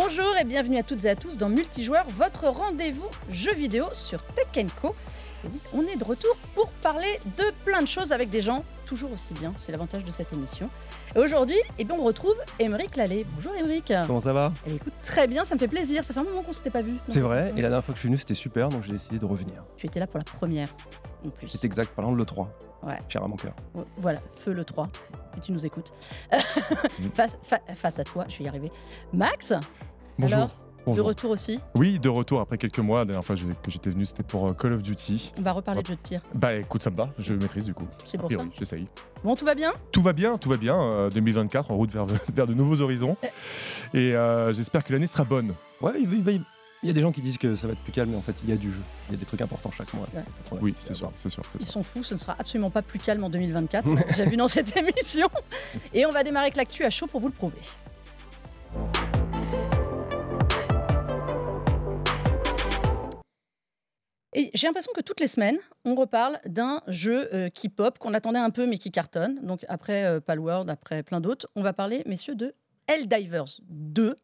Bonjour et bienvenue à toutes et à tous dans Multijoueur, votre rendez-vous jeu vidéo sur Tech Co. On est de retour pour parler de plein de choses avec des gens toujours aussi bien, c'est l'avantage de cette émission. Et aujourd'hui, eh bien, on retrouve Émeric Lallet. Bonjour Émeric. Comment ça va? Eh, Écoute, très bien, ça me fait plaisir, ça fait un moment qu'on s'était pas vu. C'est vrai, et la dernière fois que je suis venu, c'était super, donc j'ai décidé de revenir. Tu étais là pour la première, en plus. C'est exact, parlant de l'E3. Ouais. Cher à mon cœur. Ouais, Voilà, feu le 3, et tu nous écoutes. face, fa- face à toi, je vais y arriver. Max, Bonjour. alors, de retour aussi, Oui, de retour après quelques mois. La dernière fois j'ai- que j'étais venu, c'était pour euh, Call of Duty. on va reparler de jeu de tir. Bah écoute, ça me va, je maîtrise du coup. C'est pour ça. j'essaye. Bon, tout va bien? Tout va bien, tout va bien. euh, 2024, en route vers, vers de nouveaux horizons. Et euh, j'espère que l'année sera bonne. Ouais, il, va- il va- il y a des gens qui disent que ça va être plus calme, mais en fait, il y a du jeu. Il y a des trucs importants chaque mois. Ouais. Oui, c'est sûr, c'est sûr. c'est Ils sûr. sont fous, ce ne sera absolument pas plus calme en 2024. on l'a déjà vu dans cette émission. Et on va démarrer avec l'actu à chaud pour vous le prouver. Et j'ai l'impression que toutes les semaines, on reparle d'un jeu euh, qui pop, qu'on attendait un peu mais qui cartonne. Donc après euh, Palworld, après plein d'autres, on va parler, messieurs, de Helldivers 2.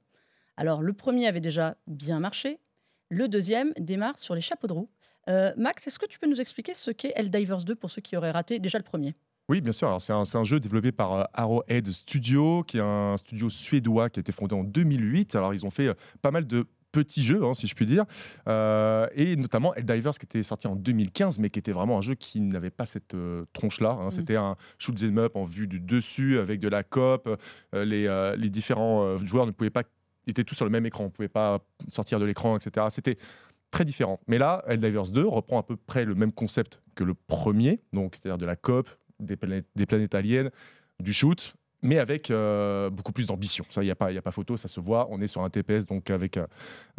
Alors le premier avait déjà bien marché, le deuxième démarre sur les chapeaux de roue. Euh, Max, est-ce que tu peux nous expliquer ce qu'est Helldivers 2 pour ceux qui auraient raté déjà le premier? Oui, bien sûr. Alors, c'est un, un jeu développé par euh, Arrowhead Studio, qui est un studio suédois qui a été fondé en 2008. Alors, ils ont fait pas mal de petits jeux, hein, si je puis dire, Euh, et notamment Helldivers qui était sorti en 2015, mais qui était vraiment un jeu qui n'avait pas cette euh, tronche-là. hein. C'était un shoot 'em up en vue du dessus avec de la coop. Euh, les, les différents joueurs ne pouvaient pas, étaient tous sur le même écran, on ne pouvait pas sortir de l'écran, etc. C'était très différent. Mais là, Helldivers 2 reprend à peu près le même concept que le premier, donc c'est-à-dire de la coop, des planètes, des planètes aliens, du shoot, mais avec euh, beaucoup plus d'ambition. Ça, il n'y a, pas- y a pas photo, ça se voit. On est sur un TPS, donc avec euh,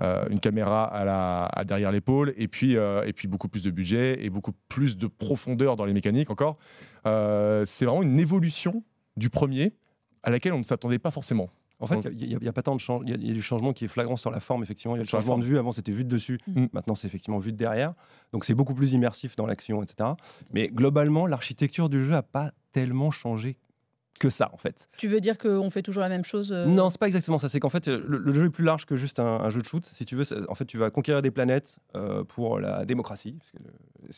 euh, une caméra à la, à derrière l'épaule, et, puis euh, et puis beaucoup plus de budget et beaucoup plus de profondeur dans les mécaniques encore. Euh, c'est vraiment une évolution du premier à laquelle on ne s'attendait pas forcément. En fait, il n'y a, pas tant de y, a- y a du changement qui est flagrant sur la forme, effectivement. Il y a le changement de vue. Avant, c'était vue de dessus. Mm. Maintenant, c'est effectivement vue de derrière. Donc, c'est beaucoup plus immersif dans l'action, etc. Mais globalement, l'architecture du jeu n'a pas tellement changé que ça, en fait. Tu veux dire qu'on fait toujours la même chose euh, Non, c'est pas exactement ça. C'est qu'en fait, le, le jeu est plus large que juste un, un jeu de shoot. Si tu veux, en fait, tu vas conquérir des planètes euh, pour la démocratie.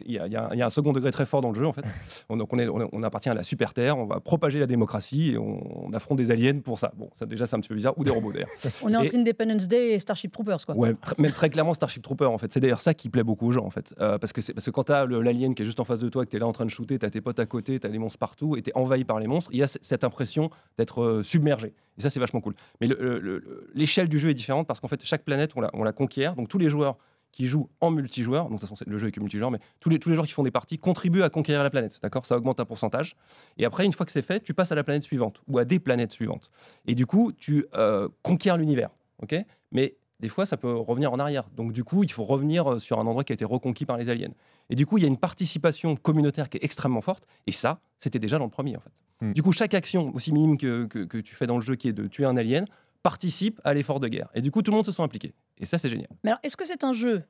Il y, a- y un- il y a un second degré très fort dans le jeu, en fait. On, donc, on, est, on, appartient à la super Terre. On va propager la démocratie et on, on affronte des aliens pour ça. Bon, ça déjà, c'est un petit peu bizarre. Ou des robots, d'ailleurs. On est entre Et- Independence Day et Starship Troopers, quoi. Ouais, tr- même très clairement Starship Trooper en fait. C'est d'ailleurs ça qui plaît beaucoup aux gens en fait. Euh, parce, que parce que quand t'as l'alien qui est juste en face de toi, que t'es là en train de shooter, t'as tes potes à côté, t'as les monstres partout et t'es envahi par les monstres, il y a cette impression d'être euh, submergé. Et ça c'est vachement cool. Mais le- le- le- l'échelle du jeu est différente parce qu'en fait chaque planète on la, on la conquiert. Donc tous les joueurs qui jouent en multijoueur, donc de toute façon le jeu est que multijoueur, mais tous les, tous les joueurs qui font des parties contribuent à conquérir la planète, d'accord? Ça augmente un pourcentage. Et après, une fois que c'est fait, tu passes à la planète suivante ou à des planètes suivantes. Et du coup, tu euh, conquiers l'univers, ok? Mais des fois, ça peut revenir en arrière. Donc du coup, il faut revenir euh, sur un endroit qui a été reconquis par les aliens. Et du coup, il y a une participation communautaire qui est extrêmement forte. Et ça, c'était déjà dans le premier, en fait. Hmm. Du coup, chaque action, aussi minime que, que, que tu fais dans le jeu, qui est de tuer un alien, participe à l'effort de guerre. Et du coup, tout le monde se sent impliqué. Et ça, c'est génial. Mais alors, est-ce que c'est un jeu?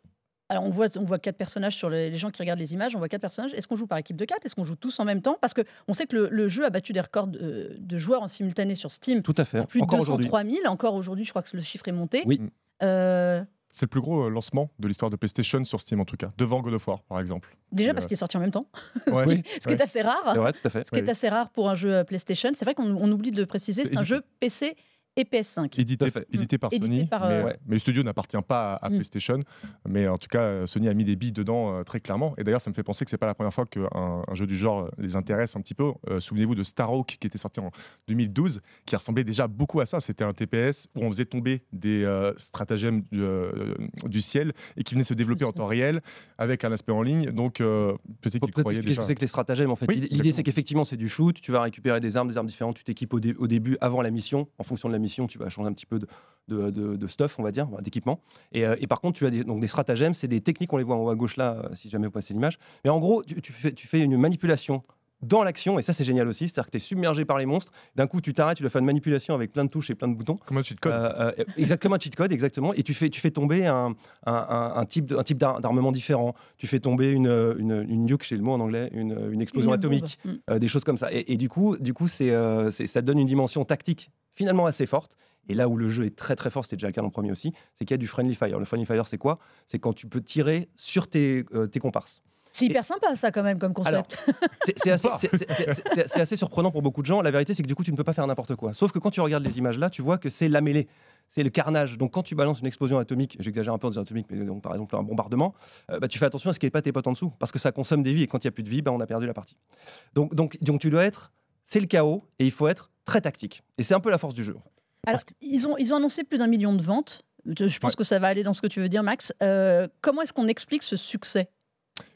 Alors on voit, on voit quatre personnages sur les, les gens qui regardent les images, on voit quatre personnages. Est-ce qu'on joue par équipe de quatre? Est-ce qu'on joue tous en même temps? Parce que on sait que le, le jeu a battu des records de, de joueurs en simultané sur Steam. Tout à fait. Plus de Encore aujourd'hui. 203 000. Encore aujourd'hui, je crois que le chiffre est monté. Oui. Euh, C'est le plus gros euh, lancement de l'histoire de PlayStation sur Steam en tout cas, devant God of War par exemple. déjà parce euh, qu'il est sorti en même temps, Ouais, Oui. ce qui est assez rare. C'est vrai, tout à fait. Ce qui est Oui. assez rare pour un jeu euh, PlayStation. C'est vrai qu'on on oublie de le préciser. C'est un jeu PC et PS5. édité, Tout à fait. édité par Édité Sony, par, mais, euh, Ouais. mais le studio n'appartient pas à, à Mm. PlayStation. Mais en tout cas, euh, Sony a mis des billes dedans euh, très clairement. Et d'ailleurs, ça me fait penser que c'est pas la première fois qu'un un jeu du genre les intéresse un petit peu. Euh, Souvenez-vous de Starhawk qui était sorti en 2012, qui ressemblait déjà beaucoup à ça. C'était un TPS où on faisait tomber des euh, stratagèmes du, euh, du ciel et qui venait se développer en temps réel avec un aspect en ligne. Donc euh, peut-être expliquer ce déjà. que c'est que les stratagèmes. En fait, Oui, l'idée, c'est qu'effectivement, c'est du shoot. Tu vas récupérer des armes, des armes différentes. Tu t'équipes au, dé- au début, avant la mission. En fonction de la mission, tu vas changer un petit peu de, de, de- de stuff, on va dire, d'équipement. Et, euh, et par contre, tu as des, donc des stratagèmes. C'est des techniques. On les voit en haut à gauche là, euh, si jamais vous passez l'image. Mais en gros, tu, tu fais, tu fais une manipulation dans l'action, et ça c'est génial aussi, c'est-à-dire que tu es submergé par les monstres, d'un coup tu t'arrêtes, tu dois faire une manipulation avec plein de touches et plein de boutons, Comme un cheat code. euh, euh, exactement un cheat code, exactement. Et tu fais, tu fais tomber un, un, un- un type, d'armement différent. Tu fais tomber une, une, une nuke, chez le mot en anglais, une, une explosion Une atomique, Mm. euh, des choses comme ça. Et, et du coup, du coup, euh, c'est- ça donne une dimension tactique finalement assez forte. Et là où le jeu est très très fort, c'était déjà le cas dans le premier aussi, c'est qu'il y a du friendly fire. Le friendly fire, c'est quoi? C'est quand tu peux tirer sur tes, euh, tes comparses. C'est hyper sympa ça quand même comme concept. C'est assez, surprenant pour beaucoup de gens. La vérité, c'est que du coup, tu ne peux pas faire n'importe quoi. Sauf que quand tu regardes les images là, tu vois que c'est la mêlée. C'est le carnage. Donc, quand tu balances une explosion atomique, j'exagère un peu en disant atomique, mais donc, par exemple un bombardement, euh, bah, tu fais attention à ce qu'il n'y ait pas tes potes en dessous. Parce que ça consomme des vies et quand il n'y a plus de vie, bah, on a perdu la partie. Donc, donc, donc tu dois être. C'est le chaos et il faut être très tactique. Et c'est un peu la force du jeu. en fait. Alors, ils, ont, ils ont annoncé plus d'un million de ventes. Je je pense que ça va aller dans ce que tu veux dire, Max. Euh, comment est-ce qu'on explique ce succès?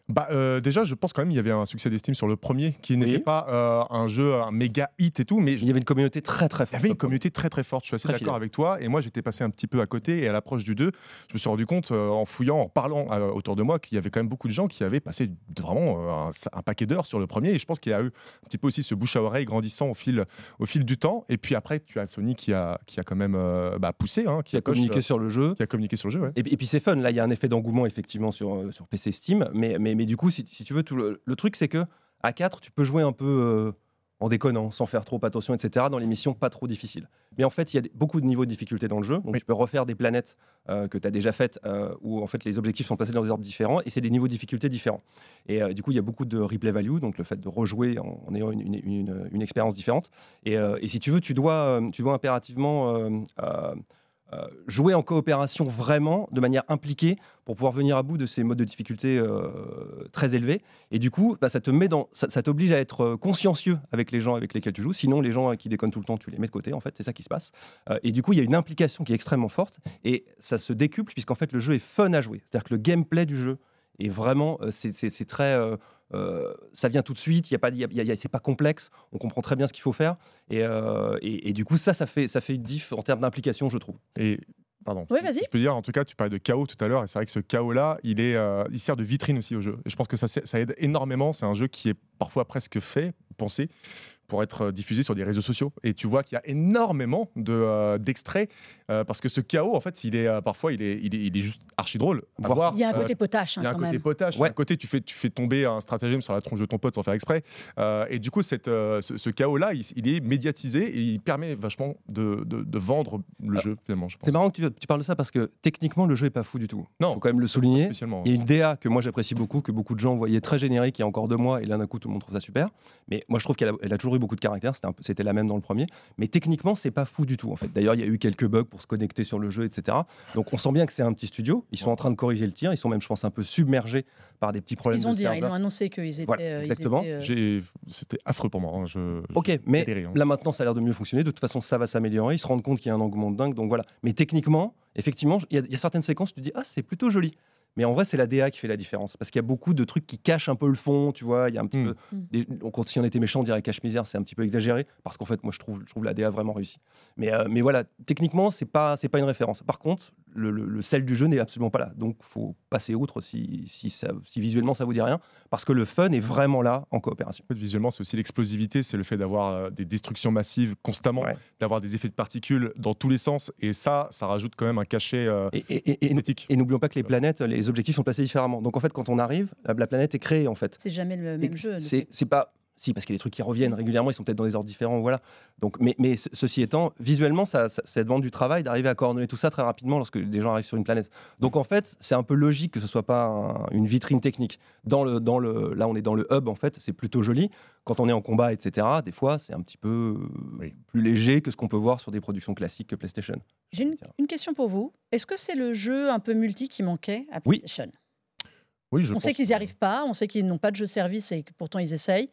Bah, euh, déjà, je pense quand même il y avait un succès d'estime sur le premier, qui n'était Oui. pas euh, un jeu, un méga hit et tout, mais Il y avait une communauté très très Il y forte. avait une communauté très très forte, je suis assez d'accord avec toi. Et moi, j'étais passé un petit peu à côté. Et à l'approche du 2, je me suis rendu compte, euh, en fouillant, en parlant autour de moi, qu'il y avait quand même beaucoup de gens qui avaient passé vraiment un, un paquet d'heures sur le premier. Et je pense qu'il y a eu un petit peu aussi ce bouche à oreille grandissant au fil, au fil du temps. Et puis après, tu as Sony qui a, qui a quand même bah, poussé, hein, qui a coche, communiqué sur le jeu. qui a communiqué sur le jeu. ouais. Et, et puis c'est fun, là il y a un effet d'engouement effectivement sur, sur PC Steam, mais, mais, mais du coup si, si tu veux, tout le, le truc c'est que à 4 tu peux jouer un peu euh, en déconnant, sans faire trop attention, etc. dans les missions pas trop difficiles. Mais en fait il y a beaucoup de niveaux de difficulté dans le jeu, donc Oui. tu peux refaire des planètes euh, que tu as déjà faites euh, où en fait les objectifs sont placés dans des ordres différents et c'est des niveaux de difficulté différents. Et euh, du coup il y a beaucoup de replay value, donc le fait de rejouer en, en ayant une, une, une- une expérience différente. Et, et si tu veux, tu dois, tu dois impérativement jouer en coopération vraiment, de manière impliquée, pour pouvoir venir à bout de ces modes de difficulté euh, très élevés. Et du coup, bah, ça te met dans, ça, t'oblige à être euh, consciencieux avec les gens avec lesquels tu joues. Sinon, les gens euh, qui déconnent tout le temps, tu les mets de côté. En fait, c'est ça qui se passe. Euh, et du coup, il y a une implication qui est extrêmement forte et ça se décuple puisqu'en fait, le jeu est fun à jouer. C'est-à-dire que le gameplay du jeu est vraiment, euh, c'est très euh, ça vient tout de suite, il y a pas, y a- il y a- c'est pas complexe, on comprend très bien ce qu'il faut faire, et, euh, et, et du coup ça, ça fait, ça fait une diff en termes d'implication, je trouve. Et pardon. Oui, vas-y. Je peux dire, en tout cas, tu parlais de chaos tout à l'heure, et c'est vrai que ce chaos-là, il est, euh, il sert de vitrine aussi au jeu. Et je pense que ça, ça aide énormément. C'est un jeu qui est parfois presque fait, pensé pour être euh, diffusé sur des réseaux sociaux. Et tu vois qu'il y a énormément de, euh, d'extraits euh, parce que ce chaos, en fait, il est euh, parfois, il est, il est, il est juste archi drôle. à Voir- voir. Il y a un côté potache hein, il y a un côté même. potache, Ouais. un côté tu fais, tu fais tomber un stratagème sur la tronche de ton pote sans faire exprès. Euh, et du coup, cette, euh, ce, ce chaos-là, il, il est médiatisé et il permet vachement de, de- de vendre le jeu, finalement, je. C'est marrant que tu, tu parles de ça parce que techniquement le jeu est pas fou du tout. Non. faut quand même le souligner. Il y a une DA que moi j'apprécie beaucoup, que beaucoup de gens voyaient très générique il y a encore deux mois, et là d'un coup tout le monde trouve ça super. Mais moi je trouve qu'elle a, elle a toujours eu beaucoup de caractère, c'était, un peu- c'était la même dans le premier. Mais techniquement c'est pas fou du tout en fait. D'ailleurs il y a eu quelques bugs pour se connecter sur le jeu, etc. Donc on sent bien que c'est un petit studio, ils sont en train de corriger le tir, ils sont même je pense un peu submergés par des petits problèmes Ils ont de dit, hein, ils ont annoncé qu'ils étaient. Voilà, euh, exactement. euh, J'ai- C'était affreux pour moi. hein, Je... Ok, mais hein. là maintenant ça a l'air de mieux fonctionner. De toute façon, ça va s'améliorer. Ils se rendent compte qu'il y a un engouement de dingue. Donc voilà. Mais techniquement, effectivement, il y, y a certaines séquences, tu te dis ah c'est plutôt joli. Mais en vrai, c'est la DA qui fait la différence parce qu'il y a beaucoup de trucs qui cachent un peu le fond. Tu vois, il y a un petit Mm. peu. Mm. des- on, si on était méchant, on dirait cache misère. C'est un petit peu exagéré parce qu'en fait, moi je trouve, je trouve la DA vraiment réussie. Mais, euh, mais voilà, techniquement, c'est pas, c'est pas une référence. Par contre, le, le- le sel du jeu n'est absolument pas là. Donc faut passer outre si, si, ça- si visuellement ça vous dit rien parce que le fun est vraiment là en coopération. En fait, visuellement, c'est aussi l'explosivité, c'est le fait d'avoir euh, des destructions massives constamment, Ouais. d'avoir des effets de particules dans tous les sens. Et ça, ça rajoute quand même un cachet euh, Et, et- et- et- esthétique. Et n'oublions pas que les planètes, les objectifs sont placés différemment. Donc en fait, quand on arrive, la, la planète est créée en fait. C'est jamais le Et même jeu. C'est pas. Si, parce qu'il y a des trucs qui reviennent régulièrement, ils sont peut-être dans des ordres différents, voilà. Donc, mais, mais ce- ceci étant, visuellement, ça, ça, ça demande du travail d'arriver à coordonner tout ça très rapidement lorsque des gens arrivent sur une planète. Donc en fait, c'est un peu logique que ce soit pas un- une vitrine technique. Dans le, dans le, là, on est dans le hub, en fait, c'est plutôt joli. Quand on est en combat, etc., des fois, c'est un petit peu Oui. plus léger que ce qu'on peut voir sur des productions classiques que PlayStation. J'ai une, une question pour vous. Est-ce que c'est le jeu un peu multi qui manquait à Oui. PlayStation? Oui, je On pense sait qu'ils n'y arrivent pas, on sait qu'ils n'ont pas de jeu service et que pourtant ils essayent.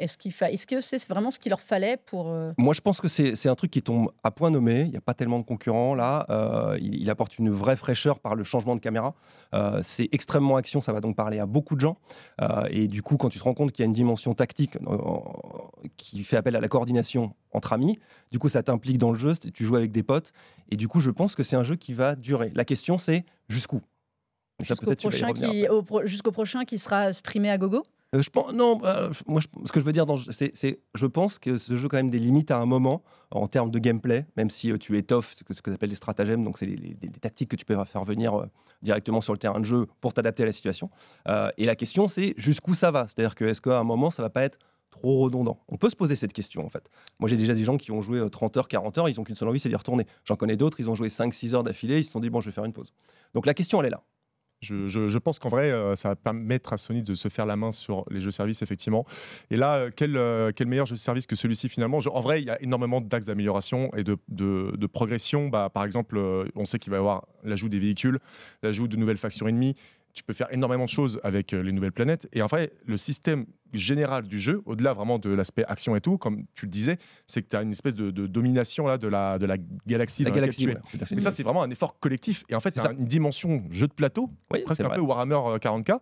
Est-ce qu'il fa... Est-ce que c'est vraiment ce qu'il leur fallait pour euh, Moi, je pense que c'est un truc qui tombe à point nommé. Il n'y a pas tellement de concurrents là. Euh, il, il apporte une vraie fraîcheur par le changement de caméra. Euh, c'est extrêmement action. Ça va donc parler à beaucoup de gens. Euh, et du coup, quand tu te rends compte qu'il y a une dimension tactique qui fait appel à la coordination entre amis, du coup, ça t'implique dans le jeu. Tu joues avec des potes. Et du coup, je pense que c'est un jeu qui va durer. La question, c'est jusqu'où? Prochain, qui... pro- jusqu'au prochain qui sera streamé à gogo? Euh, non, je- moi, ce que je veux dire, c'est, je pense que ce jeu a quand même des limites à un moment en termes de gameplay, même si euh, tu étoffes ce que, ce que appelle les stratagèmes, donc c'est les, tactiques que tu peux faire venir euh, directement sur le terrain de jeu pour t'adapter à la situation. Et la question, c'est jusqu'où ça va? C'est-à-dire que est-ce qu'à un moment, ça va pas être trop redondant? On peut se poser cette question en fait. Moi j'ai déjà des gens qui ont joué 30 heures, 40 heures, ils ont qu'une seule envie, c'est d'y retourner. J'en connais d'autres, ils ont joué 5-6 heures d'affilée, ils se sont dit bon je vais faire une pause. Donc la question elle est là. Je, pense qu'en vrai, euh, ça va permettre à Sony de se faire la main sur les jeux services, effectivement. Et là, euh, quel, euh, quel, meilleur jeu service que celui-ci, finalement? En vrai, il y a énormément d'axes d'amélioration et de, progression. Bah, par exemple, on sait qu'il va y avoir l'ajout des véhicules, l'ajout de nouvelles factions ennemies. Tu peux faire énormément de choses avec les nouvelles planètes. Et en vrai, le système général du jeu, au-delà vraiment de l'aspect action et tout, comme tu le disais, c'est que tu as une espèce de, domination là, de, la, de la galaxie. La galaxie Mais ça, c'est vraiment un effort collectif. Et en fait, c'est une dimension jeu de plateau, presque un peu Warhammer 40K,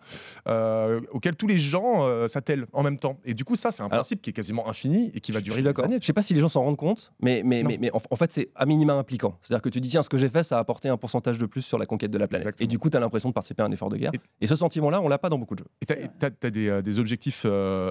euh, euh, auquel tous les gens euh, s'attellent en même temps. Et du coup, ça, c'est un principe qui est quasiment infini et qui va durer des années. Je sais pas si les gens s'en rendent compte, mais, mais, mais, mais, en, fait, c'est à minima impliquant. C'est-à-dire que tu dis, tiens, ce que j'ai fait, ça a apporté un pourcentage de plus sur la conquête de la planète. Et du coup, tu as l'impression de participer à un effort de guerre. Et, ce sentiment-là, on l'a pas dans beaucoup de jeux. Et tu as, des, des, objectifs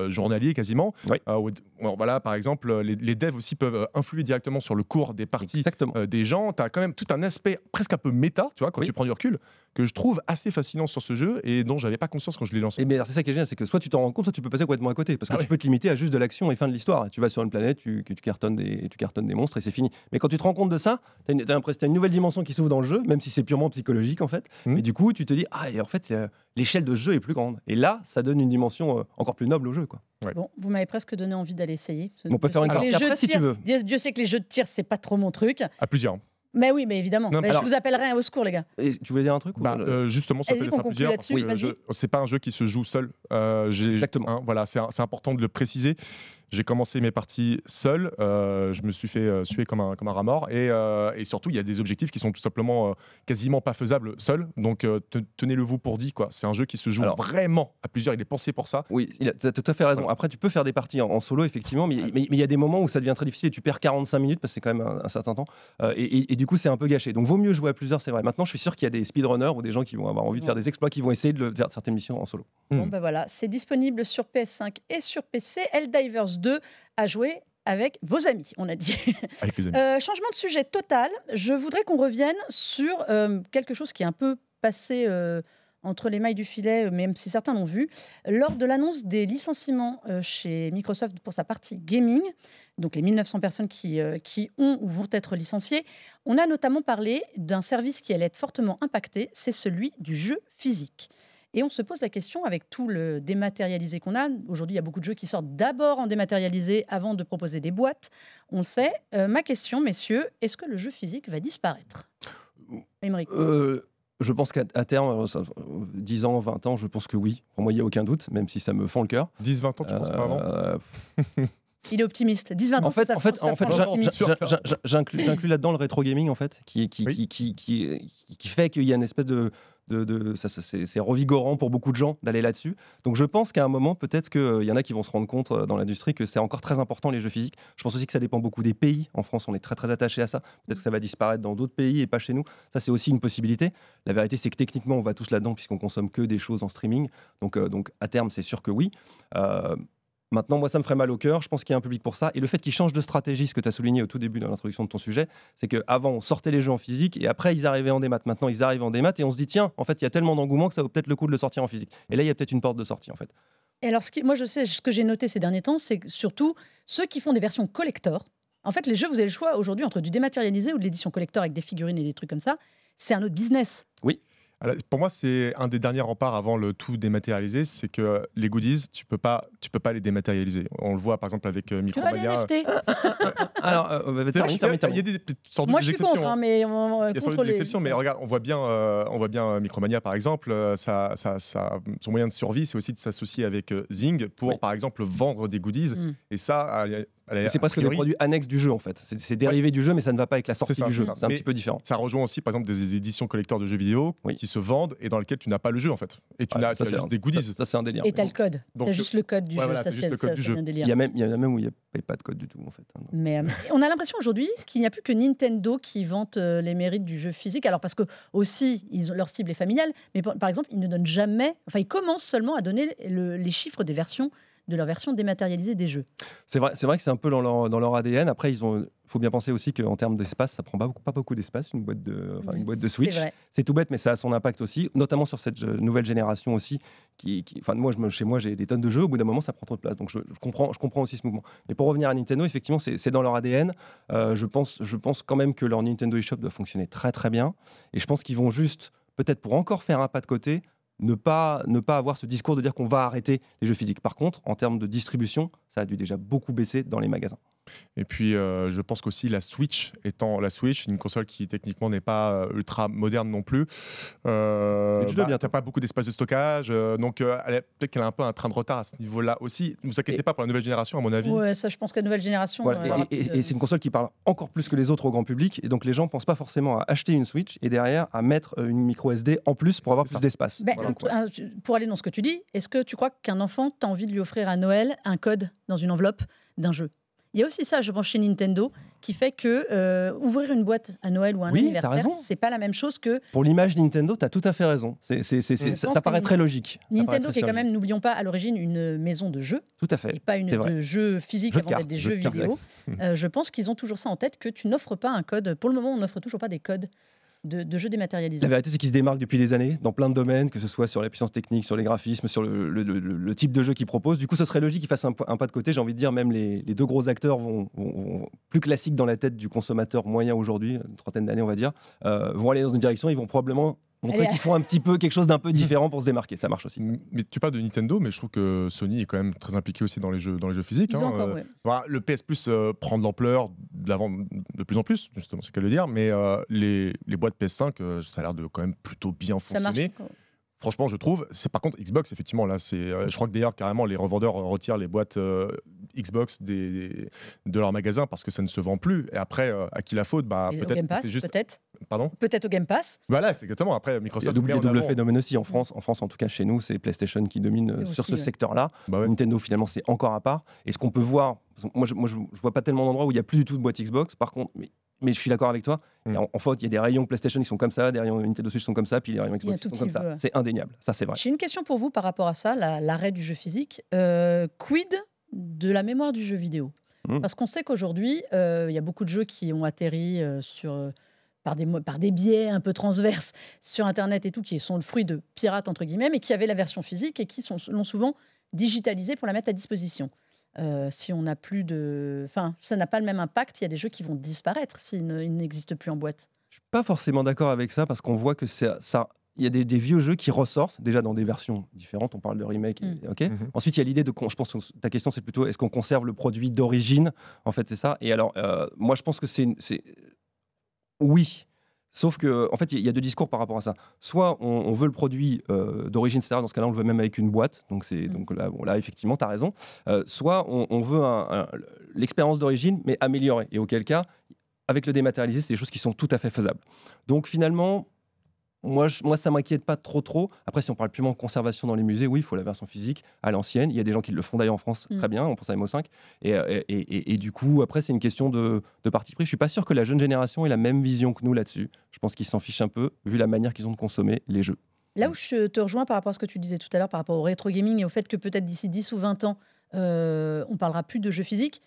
journaliers quasiment. Euh, voilà, par exemple, les, devs aussi peuvent euh, influer directement sur le cours des parties euh, des gens. Tu as quand même tout un aspect presque un peu méta, tu vois, quand tu prends du recul, que je trouve assez fascinant sur ce jeu et dont j'avais pas conscience quand je l'ai lancé. Et mais c'est ça qui est génial, c'est que soit tu t'en rends compte, soit tu peux passer complètement à côté, parce que ah tu peux te limiter à juste de l'action et fin de l'histoire. Tu vas sur une planète, tu, tu, cartonnes des, tu cartonnes des monstres et c'est fini. Mais quand tu te rends compte de ça, tu as, as, une nouvelle dimension qui s'ouvre dans le jeu, même si c'est purement psychologique en fait. Mmh. Et du coup, tu te dis, ah, et en fait, l'échelle de jeu est plus grande. Et là, ça donne une dimension encore plus noble au jeu. Quoi. Bon, vous m'avez presque donné envie d'aller essayer. On peut faire une partie après si tu veux. Dieu sait que les jeux de tir, c'est pas trop mon truc. À plusieurs. Mais oui, mais évidemment. je vous appellerai au secours, les gars. Et tu voulais dire un truc bah, euh, Justement, ça peut être plusieurs. Oui, c'est pas un jeu qui se joue seul. Euh, Exactement. voilà, c'est important de le préciser. J'ai commencé mes parties seul. Euh, je me suis fait euh, suer comme un, comme un rat mort. Et, euh, et surtout, il y a des objectifs qui sont tout simplement quasiment pas faisables seul. Donc, tenez-le vous pour dit. quoi. C'est un jeu qui se joue vraiment à plusieurs. Il est pensé pour ça. Oui, tu as tout à fait raison. Après, tu peux faire des parties en, solo, effectivement. Mais il y a des moments où ça devient très difficile et tu perds 45 minutes parce que c'est quand même un, certain temps. Et, et, du coup, c'est un peu gâché. Donc, vaut mieux jouer à plusieurs, c'est vrai. Maintenant, je suis sûr qu'il y a des speedrunners ou des gens qui vont avoir envie de faire des exploits qui vont essayer de faire certaines missions en solo. Bon, ben voilà. C'est disponible sur PS5 et sur PC. Helldivers 2 à jouer avec vos amis, on a dit. Euh, changement de sujet total. Je voudrais qu'on revienne sur euh, quelque chose qui est un peu passé euh, entre les mailles du filet, même si certains l'ont vu. Lors de l'annonce des licenciements chez Microsoft pour sa partie gaming, donc les 1900 personnes qui, qui ont ou vont être licenciées, on a notamment parlé d'un service qui allait être fortement impacté, c'est celui du jeu physique. Et on se pose la question avec tout le dématérialisé qu'on a. Aujourd'hui, il y a beaucoup de jeux qui sortent d'abord en dématérialisé avant de proposer des boîtes. On le sait. Euh, ma question, messieurs, est-ce que le jeu physique va disparaître? Euh, je pense qu'à terme, 10 euh, ans, 20 ans, je pense que oui. Pour moi, il n'y a aucun doute, même si ça me fend le cœur. 10, 20 ans, tu penses pas avant? Il est optimiste. 10, 20 ans, en fait, en fait, en fait j'inclus là-dedans le rétro gaming, en fait, qui, qui, qui, qui, qui fait qu'il y a une espèce de, c'est revigorant pour beaucoup de gens d'aller là-dessus. Donc je pense qu'à un moment, peut-être qu'il euh, y en a qui vont se rendre compte euh, dans l'industrie que c'est encore très important les jeux physiques. Je pense aussi que ça dépend beaucoup des pays. En France, on est très très attaché à ça. Peut-être que ça va disparaître dans d'autres pays et pas chez nous. Ça, c'est aussi une possibilité. La vérité, c'est que techniquement, on va tous là-dedans puisqu'on consomme que des choses en streaming. Donc, euh, donc à terme, c'est sûr que oui. Maintenant, moi, ça me ferait mal au cœur. Je pense qu'il y a un public pour ça. Et le fait qu'ils changent de stratégie, ce que tu as souligné au tout début dans l'introduction de ton sujet, c'est qu'avant, on sortait les jeux en physique et après, ils arrivaient en démat. Maintenant, ils arrivent en démat et on se dit, tiens, en fait, il y a tellement d'engouement que ça vaut peut-être le coup de le sortir en physique. Et là, il y a peut-être une porte de sortie, en fait. Et alors, ce qui, moi, je sais, ce que j'ai noté ces derniers temps, c'est surtout ceux qui font des versions collector. En fait, les jeux, vous avez le choix aujourd'hui entre du dématérialisé ou de l'édition collector avec des figurines et des trucs comme ça. C'est un autre business. Oui pour moi, c'est un des derniers remparts avant le tout dématérialisé, c'est que les goodies, tu peux pas, tu peux pas les dématérialiser. On le voit par exemple avec euh, Micromania. Alors, euh, il y a des sortes Moi, je suis contre, hein, mais on, il y a sans doute des exceptions, mais regarde, on voit bien, euh, on voit bien Micromania par exemple. Ça, ça, ça, son moyen de survie, c'est aussi de s'associer avec Zing pour, par exemple, vendre des goodies. Mm. Et ça, c'est presque des produits annexes du jeu en fait. C'est dérivé du jeu, mais ça ne va pas avec la sortie du jeu. C'est un petit peu différent. Ça rejoint aussi par exemple des éditions collecteurs de jeux vidéo qui se vendent et dans lesquelles tu n'as pas le jeu en fait. Et tu n'as juste des goodies. Ça, c'est un délire. Et tu as le code. Tu as juste le code du jeu. ça, c'est un délire. Il y, a même, il y a même où il n'y a pas de code du tout en fait. Hein. Mais euh, on a l'impression aujourd'hui qu'il n'y a plus que Nintendo qui vante euh, les mérites du jeu physique. Alors parce que aussi ils ont, leur cible est familiale, mais par exemple ils ne donnent jamais, enfin ils commencent seulement à donner les chiffres des versions de leur version dématérialisée des jeux. C'est vrai, c'est vrai que c'est un peu dans leur, dans leur ADN. Après, ont, faut bien penser aussi qu'en termes d'espace, ça prend pas, beaucoup- pas beaucoup d'espace, une boîte de, enfin, une boîte de Switch. C'est tout bête, mais ça a son impact aussi, notamment sur cette euh, nouvelle génération aussi. Qui, qui- enfin, moi, je me- chez moi, j'ai des tonnes de jeux. Au bout d'un moment, ça prend trop de place. Donc, je, je comprends, je comprends aussi ce mouvement. Mais pour revenir à Nintendo, effectivement, c'est c'est dans leur ADN. Euh, je pense, je pense quand même que leur Nintendo eShop doit fonctionner très très bien. Et je pense qu'ils vont juste, peut-être pour encore faire un pas de côté, ne pas, ne pas avoir ce discours de dire qu'on va arrêter les jeux physiques. Par contre, en termes de distribution, ça a dû déjà beaucoup baisser dans les magasins. Et puis, euh, je pense qu'aussi la Switch, étant la Switch, une console qui techniquement n'est pas euh, ultra moderne non plus, euh, Switch 2 bah, bientôt. t'as pas beaucoup d'espace de stockage, euh, donc euh, peut-être qu'elle a un peu un train de retard à ce niveau-là aussi. Ne vous inquiétez Et- pas pour la nouvelle génération, à mon avis. Ouais, ça, je pense que la nouvelle génération. Voilà, euh, et- c'est une console qui parle encore plus que les autres au grand public, et donc les gens pensent pas forcément à acheter une Switch et derrière à mettre une micro SD en plus pour avoir plus d'espace. Ben, Voilà. pour aller dans ce que tu dis, est-ce que tu crois qu'un enfant, tu as envie de lui offrir à Noël un code dans une enveloppe d'un jeu? Il y a aussi ça, je pense, chez Nintendo, qui fait que euh, ouvrir une boîte à Noël ou à un Oui, anniversaire, c'est pas la même chose que Pour l'image Nintendo, tu as tout à fait raison. C'est- c'est- c'est- c'est- Je ça, ça paraît très logique. Nintendo, qui est quand même, n'oublions pas, à l'origine une maison de jeux Tout à et fait. pas une de jeux physiques Jeux de avant d'être des jeux vidéo. Euh, je pense qu'ils ont toujours ça en tête que tu n'offres pas un code. Pour le moment, on n'offre toujours pas des codes de, jeux dématérialisés. La vérité, c'est qu'ils se démarquent depuis des années dans plein de domaines, que ce soit sur la puissance technique, sur les graphismes, sur le, type de jeu qu'ils proposent. Du coup, ce serait logique qu'ils fassent un, pas de côté. J'ai envie de dire, même les, deux gros acteurs plus classiques dans la tête du consommateur moyen aujourd'hui, une trentaine d'années, on va dire, euh, vont aller dans une direction. Ils vont probablement montrer qu'ils font un petit peu quelque chose d'un peu différent pour se démarquer. Ça marche aussi. Mais tu parles de Nintendo, mais je trouve que Sony est quand même très impliqué aussi dans les jeux, dans les jeux physiques. Hein. encore, Euh, ouais. voilà, le PS Plus euh, prend de l'ampleur de, plus en plus, justement, c'est qu'à le dire, mais euh, les, les boîtes PS5, euh, ça a l'air de quand même plutôt bien Ça fonctionner. Franchement, je trouve. C'est par contre Xbox, effectivement, là, c'est. euh, je crois que d'ailleurs carrément les revendeurs retirent les boîtes euh, Xbox des, des- de leurs magasins parce que ça ne se vend plus. Et après, euh, à qui la faute? Bah peut-être. Game que Pass, C'est juste. peut-être? Pardon? Peut-être au Game Pass? Voilà, c'est exactement. Après, Il y a Microsoft. double, double phénomène aussi en France. En France, en tout cas, chez nous, c'est PlayStation qui domine euh, sur ce ouais. secteur-là. Bah ouais. Nintendo, finalement, c'est encore à part. Et ce qu'on peut voir, moi, je, moi, je, je vois pas tellement d'endroits où il y a plus du tout de boîte Xbox. Par contre, mais, mais je suis d'accord avec toi. Mm. En, en fait, il y a des rayons PlayStation qui sont comme ça, des rayons Nintendo Switch qui sont comme ça, puis des rayons Xbox qui sont comme ça. C'est indéniable. Ça, c'est vrai. J'ai une question pour vous par rapport à ça, la- l'arrêt du jeu physique. Euh, quid de la mémoire du jeu vidéo Hmm. Parce qu'on sait qu'aujourd'hui, euh, il y a beaucoup de jeux qui ont atterri euh, sur, euh, par, des, par des biais un peu transverses sur Internet et tout, qui sont le fruit de pirates, entre guillemets, mais qui avaient la version physique et qui sont, l'ont souvent digitalisée pour la mettre à disposition. Euh, si on n'a plus de. Enfin, ça n'a pas le même impact. Il y a des jeux qui vont disparaître s'ils ne- ils n'existent plus en boîte. Je suis pas forcément d'accord avec ça parce qu'on voit que ça. Il y a des, des vieux jeux qui ressortent déjà dans des versions différentes. On parle de remake, et- Mm. ok. Mhm. Ensuite, il y a l'idée de. Je pense que ta question, c'est plutôt est-ce qu'on conserve le produit d'origine? En fait, c'est ça. Et alors, euh, moi, je pense que c'est. Oui. Sauf que, en fait, il y a deux discours par rapport à ça. Soit on, on veut le produit euh, d'origine, c'est-à-dire dans ce cas-là, on le veut même avec une boîte. Donc, c'est Mm. donc là, bon, là, effectivement, tu as raison. Euh, soit on, on veut un- un- l'expérience d'origine, mais améliorée. Et auquel cas, avec le dématérialisé, c'est des choses qui sont tout à fait faisables. Donc, finalement, moi, je- moi ça m'inquiète pas trop trop. Après, si on parle purement conservation dans les musées, oui, il faut la version physique à l'ancienne. Il y a des gens qui le font d'ailleurs en France Mm. très bien, on pense à MO5. Et, euh, et, et- et du coup, après, c'est une question de, de parti pris. Je suis pas sûr que la jeune génération ait la même vision que nous là-dessus. Je pense qu'ils s'en fichent un peu, vu la manière qu'ils ont de consommer les jeux. Là où je te rejoins par rapport à ce que tu disais tout à l'heure, par rapport au rétro gaming et au fait que peut-être d'ici 10 ou 20 ans, euh, on parlera plus de jeux physiques.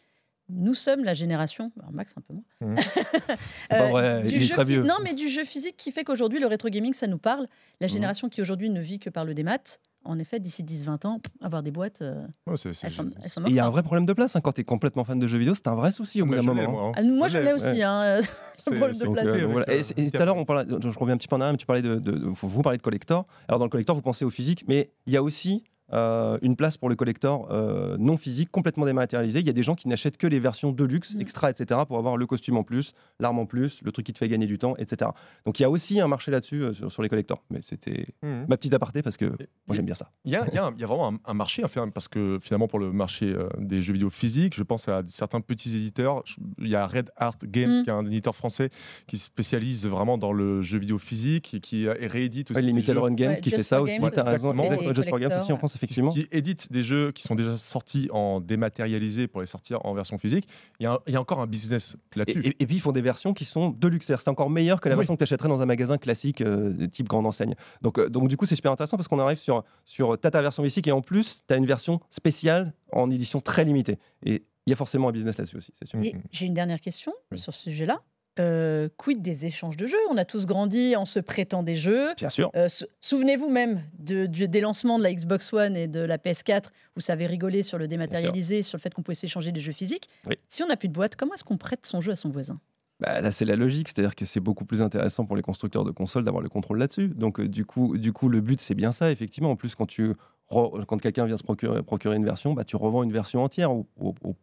Nous sommes la génération, alors Max un peu moins, pas vrai, du il est jeu très vieux. Non, mais du jeu physique qui fait qu'aujourd'hui le rétro gaming ça nous parle. La Mhm. génération qui aujourd'hui ne vit que par le démat, en effet, d'ici 10-20 ans, avoir des boîtes, euh, c'est- elles Et il y a un vrai problème de place. hein. Quand tu es complètement fan de jeux vidéo, c'est un vrai souci au bout d'un moment. hein. moi, hein. Ah, moi Je l'ai, aussi, hein, le C'est- problème c'est de place. euh, voilà. euh, Et, et tout à l'heure, on parlait, je reviens un petit peu en arrière, mais tu parlais de, de- de- vous, vous parlez de collector. Alors dans le collector, vous pensez au physique, mais il y a aussi euh, une place pour le collector euh, non physique, complètement dématérialisé. Il y a des gens qui n'achètent que les versions de luxe, Mm. extra, etc., pour avoir le costume en plus, l'arme en plus, le truc qui te fait gagner du temps, etc. Donc il y a aussi un marché là-dessus euh, sur, sur les collectors. Mais c'était Mhm. ma petite aparté parce que moi j'aime bien ça. Il y a, il y a y a vraiment un, un marché, enfin, parce que finalement, pour le marché euh, des jeux vidéo physiques, je pense à certains petits éditeurs. Il y a Red Art Games, Mm. qui est un éditeur français qui se spécialise vraiment dans le jeu vidéo physique et qui réédite aussi. Ouais, Limited. Run Games Ouais, qui fait ça aussi. Games tu as raison. exactement. Just for Games aussi en France, effectivement. qui éditent des jeux qui sont déjà sortis en dématérialisé pour les sortir en version physique. Il y a, un- il y a encore un business là-dessus. et- et puis ils font des versions qui sont de luxe. C'est encore meilleur que la Oui. version que tu achèterais dans un magasin classique euh, type grande enseigne. Donc, euh, donc du coup, c'est super intéressant parce qu'on arrive sur, sur t'as ta version physique et en plus, tu as une version spéciale en édition très limitée. Et il y a forcément un business là-dessus aussi, c'est sûr. Et j'ai une dernière question Oui. sur ce sujet-là. Euh, quid des échanges de jeux? On a tous grandi en se prêtant des jeux. Bien sûr. Euh, sou- Souvenez-vous même de- des lancements de la Xbox One et de la PS4 où ça avait rigolé sur le dématérialisé, sur le fait qu'on pouvait s'échanger des jeux physiques. Oui. Si on n'a plus de boîte, comment est-ce qu'on prête son jeu à son voisin? Bah, là, c'est la logique, c'est-à-dire que c'est beaucoup plus intéressant pour les constructeurs de consoles d'avoir le contrôle là-dessus. Donc, euh, du, coup, du coup, le but, c'est bien ça, effectivement. En plus, quand, tu quand quelqu'un vient se procurer, procurer une version, bah, tu revends une version entière au, au- au-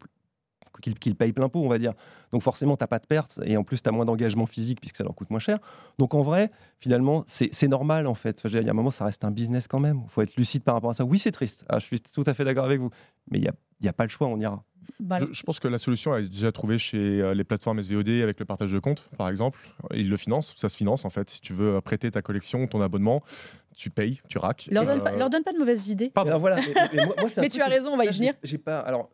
qu'il qu'il paye plein pot, on va dire. Donc, forcément, tu n'as pas de perte et en plus, tu as moins d'engagement physique puisque ça leur coûte moins cher. Donc, en vrai, finalement, c'est normal, en fait. Enfin, il y a un moment, ça reste un business quand même. Il faut être lucide par rapport à ça. Oui, c'est triste. Ah, je suis tout à fait d'accord avec vous. Mais il n'y a, y a pas le choix, on ira. Bah, Je, je pense que la solution elle est déjà trouvée chez euh, les plateformes SVOD avec le partage de comptes, par exemple. Ils le financent, ça se finance en fait. Si tu veux euh, prêter ta collection, ton abonnement, tu payes, tu raques. leur, donne euh, pas, leur donne pas de mauvaises idées. Pardon. Alors, voilà. Mais, mais moi- moi, tu as raison, on va y venir. J'ai pas. Alors,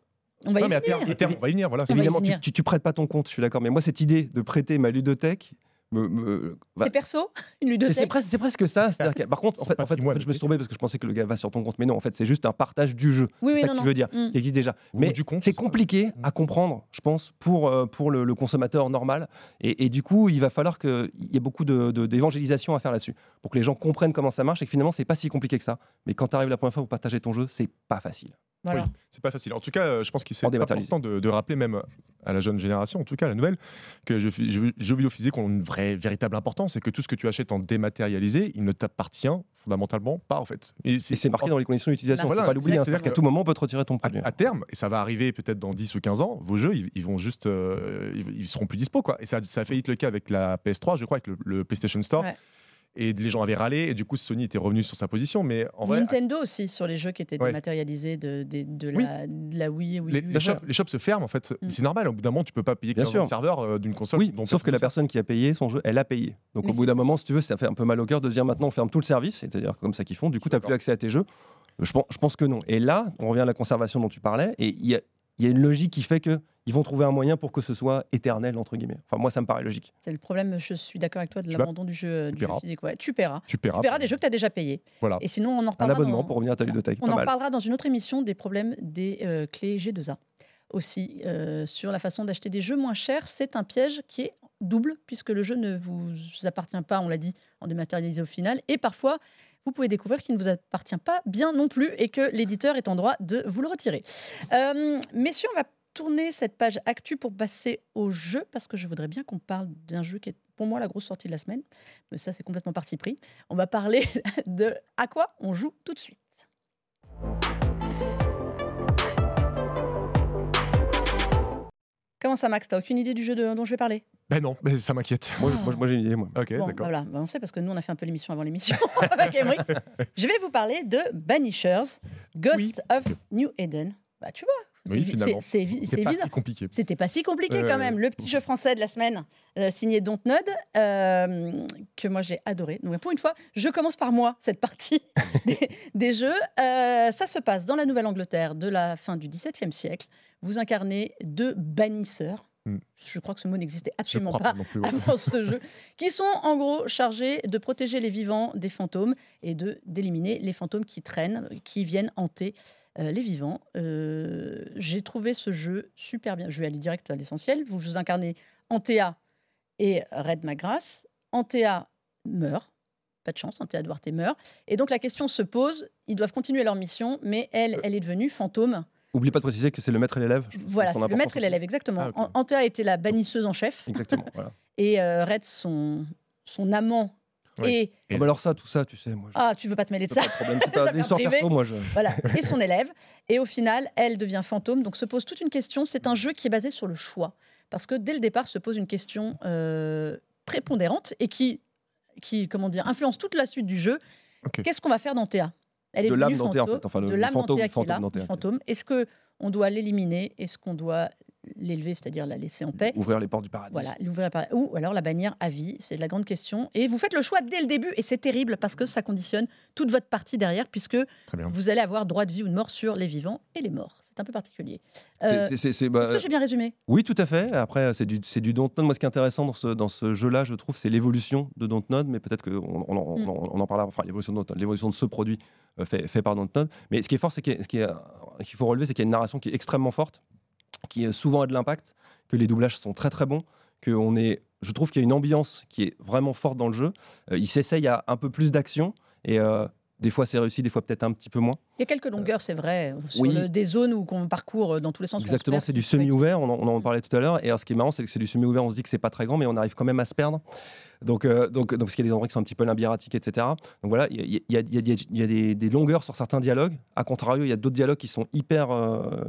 On va y mais venir. terme, à terme, on va y venir. Voilà, c'est On va y Évidemment, tu, venir. tu, tu prêtes pas ton compte, je suis d'accord. Mais moi, cette idée de prêter ma ludothèque, me, me- bah, C'est perso, une c'est ludothèque. presque, c'est presque ça. C'est-à-dire que- par contre, en fait, en fait, en patrimoine. fait, je me suis trompé parce que je pensais que le gars va sur ton compte. Mais non, en fait, c'est juste un partage du jeu. Oui, c'est oui, ça non, que tu veux dire, Mm. qui existe déjà. Mais c'est compliqué à comprendre, je pense, pour, euh, pour le, le consommateur normal. Et, et du coup, il va falloir qu'il y ait beaucoup de- de- d'évangélisation à faire là-dessus pour que les gens comprennent comment ça marche et que finalement, c'est pas si compliqué que ça. Mais quand tu arrives la première fois pour partager ton jeu, c'est pas facile. Voilà. Oui, c'est pas facile. En tout cas, euh, je pense qu'il c'est important de, de rappeler même à la jeune génération, en tout cas la nouvelle, que les jeux, fi- jeux- jeux vidéo physiques ont une vraie, véritable importance et que tout ce que tu achètes en dématérialisé, il ne t'appartient fondamentalement pas en fait. Et Et c'est marqué dans les conditions d'utilisation. Voilà, faut pas l'oublier. hein. c'est-à-dire qu'à tout moment, on peut te retirer ton à, produit. à terme, et ça va arriver peut-être dans 10 ou 15 ans, vos jeux, ils, ils vont juste, euh, ils, ils seront plus dispo quoi. Et ça, ça a failli être le cas avec la PS3, je crois, avec le, le PlayStation Store. Ouais. Et les gens avaient râlé, et du coup, Sony était revenu sur sa position. Mais en vrai, Nintendo aussi sur les jeux qui étaient Ouais. dématérialisés de, de, de Oui. la, de la Wii, Wii les, U. les shops, les shops se ferment en fait. Mm. C'est normal, au bout d'un moment, tu peux pas payer Bien 15 sûr. ans de serveur euh, d'une console. Oui, dont sauf que la personne qui a payé son jeu, elle a payé. Donc Mais au bout d'un moment, si tu veux, ça fait un peu mal au cœur de dire maintenant on ferme tout le service, c'est-à-dire comme ça qu'ils font. Du coup, tu n'as plus accès à tes jeux. Je pense, je pense que non. Et là, on revient à la conservation dont tu parlais, et il y a, il y a une logique qui fait que ils vont trouver un moyen pour que ce soit éternel entre guillemets. Enfin, moi, ça me paraît logique. C'est le problème, je suis d'accord avec toi, de l'abandon du jeu, du jeu paieras. physique. Ouais, tu paieras. Tu paieras. Tu paieras des jeux que tu as déjà payés. Voilà. Et sinon, on en Un abonnement dans- pour revenir à ta ludothèque. On pas en mal. parlera dans une autre émission des problèmes des euh, clés G2A. Aussi, euh, sur la façon d'acheter des jeux moins chers. C'est un piège qui est double, puisque le jeu ne vous appartient pas, on l'a dit, en dématérialisé au final. Et parfois, vous pouvez découvrir qu'il ne vous appartient pas bien non plus et que l'éditeur est en droit de vous le retirer. Euh, messieurs, on va tourner cette page actu pour passer au jeu, parce que je voudrais bien qu'on parle d'un jeu qui est pour moi la grosse sortie de la semaine. Mais ça, c'est complètement parti pris. On va parler de à quoi on joue tout de suite. Comment ça, Max? T'as aucune idée du jeu de- dont je vais parler? Ben non, mais ça m'inquiète. Moi, moi, moi, j'ai une idée. Moi. Ok, Bon, d'accord. voilà, bah, on sait parce que nous, on a fait un peu l'émission avant l'émission avec Emery. Je vais vous parler de Banishers, Ghost of New Eden. Bah, tu vois, Oui, finalement. c'est- pas si compliqué. C'était pas si compliqué quand même. Le petit jeu français de la semaine, euh, signé Dontnod, euh, que moi j'ai adoré. Donc pour une fois, je commence par moi cette partie des, des jeux. Euh, ça se passe dans la Nouvelle-Angleterre de la fin du XVIIe siècle. Vous incarnez deux bannisseurs. Hmm. Je crois que ce mot n'existait absolument pas plus. ouais. avant ce jeu, qui sont en gros chargés de protéger les vivants des fantômes et de d'éliminer les fantômes qui traînent, qui viennent hanter euh, les vivants. Euh, J'ai trouvé ce jeu super bien. Je vais aller direct à l'essentiel. Vous, vous incarnez Antea et Red Magras. Antea meurt. Pas de chance, Antea Duarte meurt. Et donc la question se pose, ils doivent continuer leur mission, mais elle, elle est devenue fantôme. Oublie pas de préciser que c'est le maître et l'élève. Voilà, c'est le maître et l'élève, exactement. Ah, Antea était la bannisseuse en chef, Exactement. voilà. et euh, Red, son, son amant. Et Et- Ah bah alors ça, tout ça, tu sais, moi. je- ah, tu veux pas te mêler de pas ça de problème. C'est pas privé. perso, moi. Je... Voilà, et son élève. Et au final, elle devient fantôme. Donc se pose toute une question. C'est un jeu qui est basé sur le choix. Parce que dès le départ se pose une question euh, prépondérante et qui, qui, comment dire, influence toute la suite du jeu. Qu'est-ce qu'on va faire d'Antea Elle est De l'âme devenue d'Antea, en fantôme- fait. Enfin, le- de le l'âme fantôme- d'Antea qui est fantôme ok. fantôme. Est-ce que on doit l'éliminer? Est-ce qu'on doit l'élever, c'est-à-dire la laisser en paix. Ouvrir les portes du paradis. Voilà, l'ouvrir ou alors la bannière à vie, c'est la grande question. Et vous faites le choix dès le début, et c'est terrible parce que ça conditionne toute votre partie derrière, puisque vous allez avoir droit de vie ou de mort sur les vivants et les morts. C'est un peu particulier. Euh, bah, Est-ce que j'ai bien résumé? Oui, tout à fait. Après, c'est du, du Dontnod. Moi, ce qui est intéressant dans ce, dans ce jeu-là, je trouve, c'est l'évolution de Dontnod, mais peut-être qu'on on, Mm. on, on en parlera, enfin, l'évolution de, de ce produit euh, fait, fait par Dontnod. Mais ce qui est fort, c'est qu'il faut relever, c'est qu'il y a une narration qui est extrêmement forte, qui souvent a de l'impact, que les doublages sont très très bons, que on est, je trouve qu'il y a une ambiance qui est vraiment forte dans le jeu. Euh, il s'essaye à un peu plus d'action, et euh, des fois c'est réussi, des fois peut-être un petit peu moins. Il y a quelques longueurs, c'est vrai, sur oui. le- des zones où qu'on parcourt euh, dans tous les sens. Exactement, c'est du semi-ouvert, on, en- on en parlait tout à l'heure. Et alors, ce qui est marrant, c'est que c'est du semi-ouvert, on se dit que c'est pas très grand, mais on arrive quand même à se perdre. Donc, euh, donc, donc parce qu'il y a des endroits qui sont un petit peu limbiratiques, etc. Donc voilà, il y y y y a- il y a des, des longueurs sur certains dialogues. A contrario, il y a d'autres dialogues qui sont hyper euh,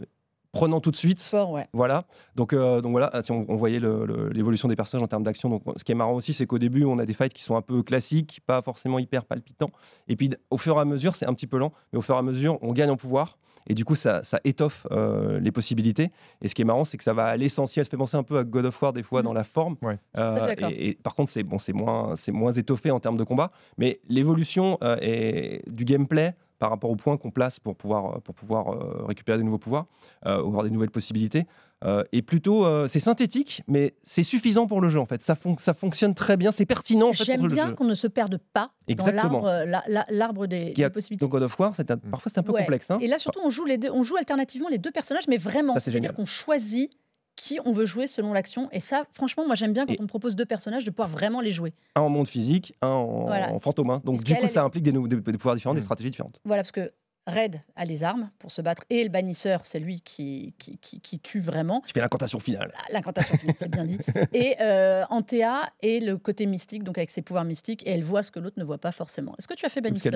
prenants tout de suite. Fort, ouais. Voilà. Donc, euh, donc voilà, si on, on voyait l'évolution des personnages en termes d'action. Donc, ce qui est marrant aussi, c'est qu'au début, on a des fights qui sont un peu classiques, pas forcément hyper palpitants. Et puis, au fur et à mesure, c'est un petit peu lent, mais au fur et à mesure, on gagne en pouvoir. Et du coup, ça, ça étoffe euh, les possibilités. Et ce qui est marrant, c'est que ça va à l'essentiel. Ça fait penser un peu à God of War des fois Mm. dans la forme. Ouais. Euh, et, et par contre, c'est bon, c'est moins, c'est moins étoffé en termes de combat. Mais l'évolution euh, du gameplay par rapport aux points qu'on place pour pouvoir, pour pouvoir euh, récupérer des nouveaux pouvoirs, euh, avoir des nouvelles possibilités, euh, est plutôt, euh, c'est synthétique, mais c'est suffisant pour le jeu en fait. Ça, fon- ça fonctionne très bien, c'est pertinent en fait J'aime bien qu'on ne se perde pas Exactement. dans l'arbre, euh, la- la- l'arbre des, a- des possibilités. Donc God of War, un- parfois c'est un peu Ouais. complexe. hein. Et là, surtout, on joue, les deux, on joue alternativement les deux personnages, mais vraiment, c'est-à-dire qu'on choisit qui on veut jouer selon l'action. Et ça, franchement, moi, j'aime bien quand Et- on me propose deux personnages de pouvoir vraiment les jouer. Un en monde physique, un en, Voilà. en fantôme. hein. Donc Parce du coup, ça implique des, nou- des- des pouvoirs différents, des Mm. stratégies différentes. Voilà, parce que Red a les armes pour se battre et le bannisseur, c'est lui qui, qui, qui- qui tue vraiment. Je fais l'incantation finale. Ah, L'incantation finale, c'est bien dit. Et euh, Antea est le côté mystique, donc avec ses pouvoirs mystiques, et elle voit ce que l'autre ne voit pas forcément. Est-ce que tu as fait bannisseur.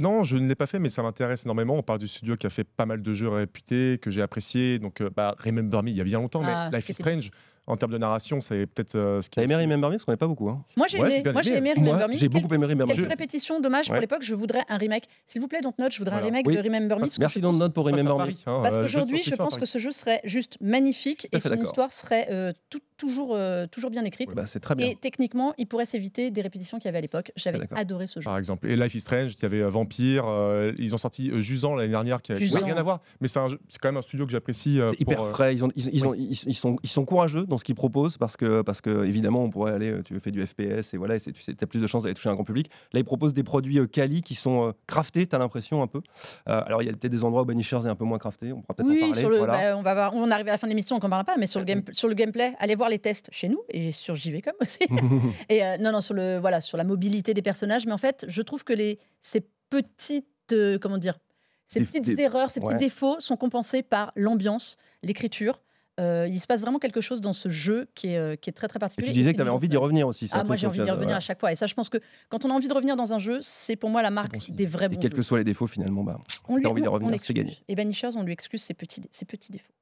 Non, je ne l'ai pas fait, mais ça m'intéresse énormément. On parle du studio qui a fait pas mal de jeux réputés, que j'ai appréciés. Donc, euh, bah, Remember Me, il y a bien longtemps, Ah, mais Life is Strange, en termes de narration, c'est peut-être euh, ce qui. T'as aimé Remember Me? Parce qu'on n'est pas beaucoup. hein. Moi, j'ai Ouais, aimé, moi, j'ai aimé. aimé Remember Moi, Me. j'ai beaucoup Quelques- aimé Remember Quelques Me. répétitions, dommage pour Ouais. l'époque, je voudrais un remake. S'il vous plaît, donc note, je voudrais Voilà. un remake Oui. de Remember Me. parce que Merci je pense- Don't pour Ça se passe à Remember Me. Paris, hein, Parce euh, jeu de qu'aujourd'hui, je science-fiction à pense que Paris. ce jeu serait juste magnifique Tout à et fait son d'accord. histoire serait euh, tout- toujours, euh, toujours bien écrite. Ouais, bah, c'est très bien. Et techniquement, il pourrait s'éviter des répétitions qu'il y avait à l'époque. J'avais d'accord. adoré ce jeu. Par exemple. Et Life is Strange, il y avait euh, Vampire. euh, ils ont sorti euh, Jusant l'année dernière, qui a qui Jusant. n'a rien à voir. Mais c'est un jeu- c'est quand même un studio que j'apprécie. euh, C'est hyper euh, frais. Ils, ont- ils- ils ont- ils- ils sont, ils sont courageux dans ce qu'ils proposent parce que, parce que évidemment, on pourrait aller, tu fais du FPS et voilà, et tu as plus de chances d'aller toucher un grand public. Là, ils proposent des produits euh, quali qui sont euh, craftés, tu as l'impression un peu. Euh, alors, il y a peut-être des endroits où Banishers est un peu moins crafté, on pourra peut-être en Oui, parler. sur le, voilà. bah, on va voir, on arrive à la fin de l'émission, on n'en parlera pas, mais sur le, game, sur le gameplay, allez voir les tests chez nous et sur JVcom aussi. Et euh, non, non, sur le voilà, sur la mobilité des personnages, mais en fait, je trouve que les ces petites euh, comment dire, ces petites des- erreurs, ces petits défauts sont compensés par l'ambiance, l'écriture. Euh, il se passe vraiment quelque chose dans ce jeu qui est, euh, qui est très très Et particulier. tu et disais c'est que tu avais envie d'y Dontnod. revenir aussi. Ah, moi j'ai envie tu d'y revenir à chaque fois. Et ça, je pense que quand on a envie de revenir dans un jeu, c'est pour moi la marque bon des vrais Et bons quels jeux. que soient les défauts, finalement, bah, On lui envie d'y revenir, c'est gagné. Et Banishers, on lui excuse ses petits, ses petits défauts.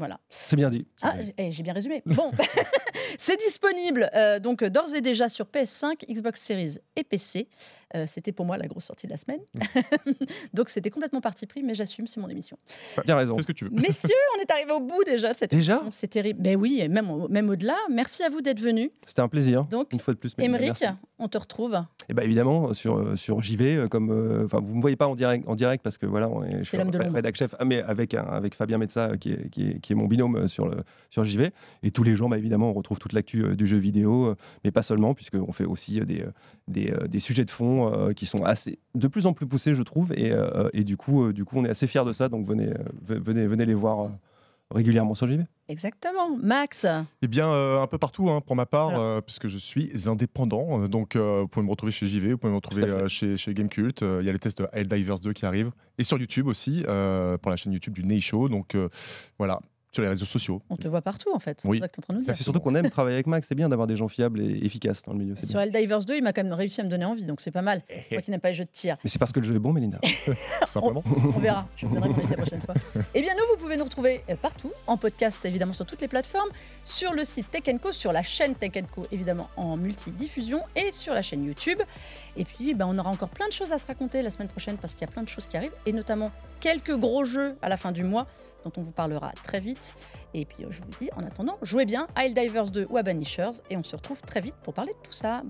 Voilà. c'est bien dit. Ah, eh, j'ai bien résumé. Bon, c'est disponible euh, donc d'ores et déjà sur PS5, Xbox Series et PC. Euh, c'était pour moi la grosse sortie de la semaine. donc c'était complètement parti pris, mais j'assume, c'est mon émission. Bien raison. Fais ce que tu veux. Messieurs, on est arrivé au bout déjà de cette Déjà émission. C'est terrible. Ben oui, et même, même au-delà. Merci à vous d'être venus. C'était un plaisir. Donc, une fois de plus. Émeric, on te retrouve. Et bah évidemment sur euh, sur JV euh, comme euh, enfin vous me voyez pas en direct en direct parce que voilà on est, je suis l'homme de ré- l'ombre. rédac chef ah, mais avec avec Fabien Metza euh, qui est, qui est qui est mon binôme euh, sur le sur JV et tous les jours bah évidemment on retrouve toute l'actu euh, du jeu vidéo euh, mais pas seulement puisqu'on fait aussi euh, des des, euh, des sujets de fond euh, qui sont assez de plus en plus poussés je trouve et euh, et du coup euh, du coup on est assez fiers de ça donc venez euh, ve- venez venez les voir euh, régulièrement sur JV. Exactement. Max, Eh bien, euh, un peu partout hein, pour ma part, Voilà. euh, puisque je suis indépendant. Euh, Donc, euh, vous pouvez me retrouver chez JV, vous pouvez me retrouver euh, chez, chez Gamecult. Euh, Il y a les tests de Helldivers 2 qui arrivent. Et sur YouTube aussi, euh, pour la chaîne YouTube du Ney Show. Donc, euh, voilà, sur les réseaux sociaux. on te voit partout en fait. Oui. C'est ça que tu es en train de nous dire. C'est surtout qu'on aime travailler avec Max c'est bien d'avoir des gens fiables et efficaces dans le milieu Sur. Helldivers 2, il m'a quand même réussi à me donner envie, donc c'est pas mal. Moi qui n'aime pas les jeux de tir. mais c'est parce que le jeu est bon Mélinda. simplement. On verra. Je vous donnerai mon la prochaine fois. Eh bien, nous, vous pouvez nous retrouver euh, partout, en podcast, évidemment, sur toutes les plateformes, sur le site Tech Co, sur la chaîne Tech Co, évidemment, en multidiffusion, et sur la chaîne YouTube. Et puis, ben, on aura encore plein de choses à se raconter la semaine prochaine, parce qu'il y a plein de choses qui arrivent, et notamment quelques gros jeux à la fin du mois, dont on vous parlera très vite. Et puis je vous dis en attendant, jouez bien à Helldivers 2 ou à Banishers et on se retrouve très vite pour parler de tout ça.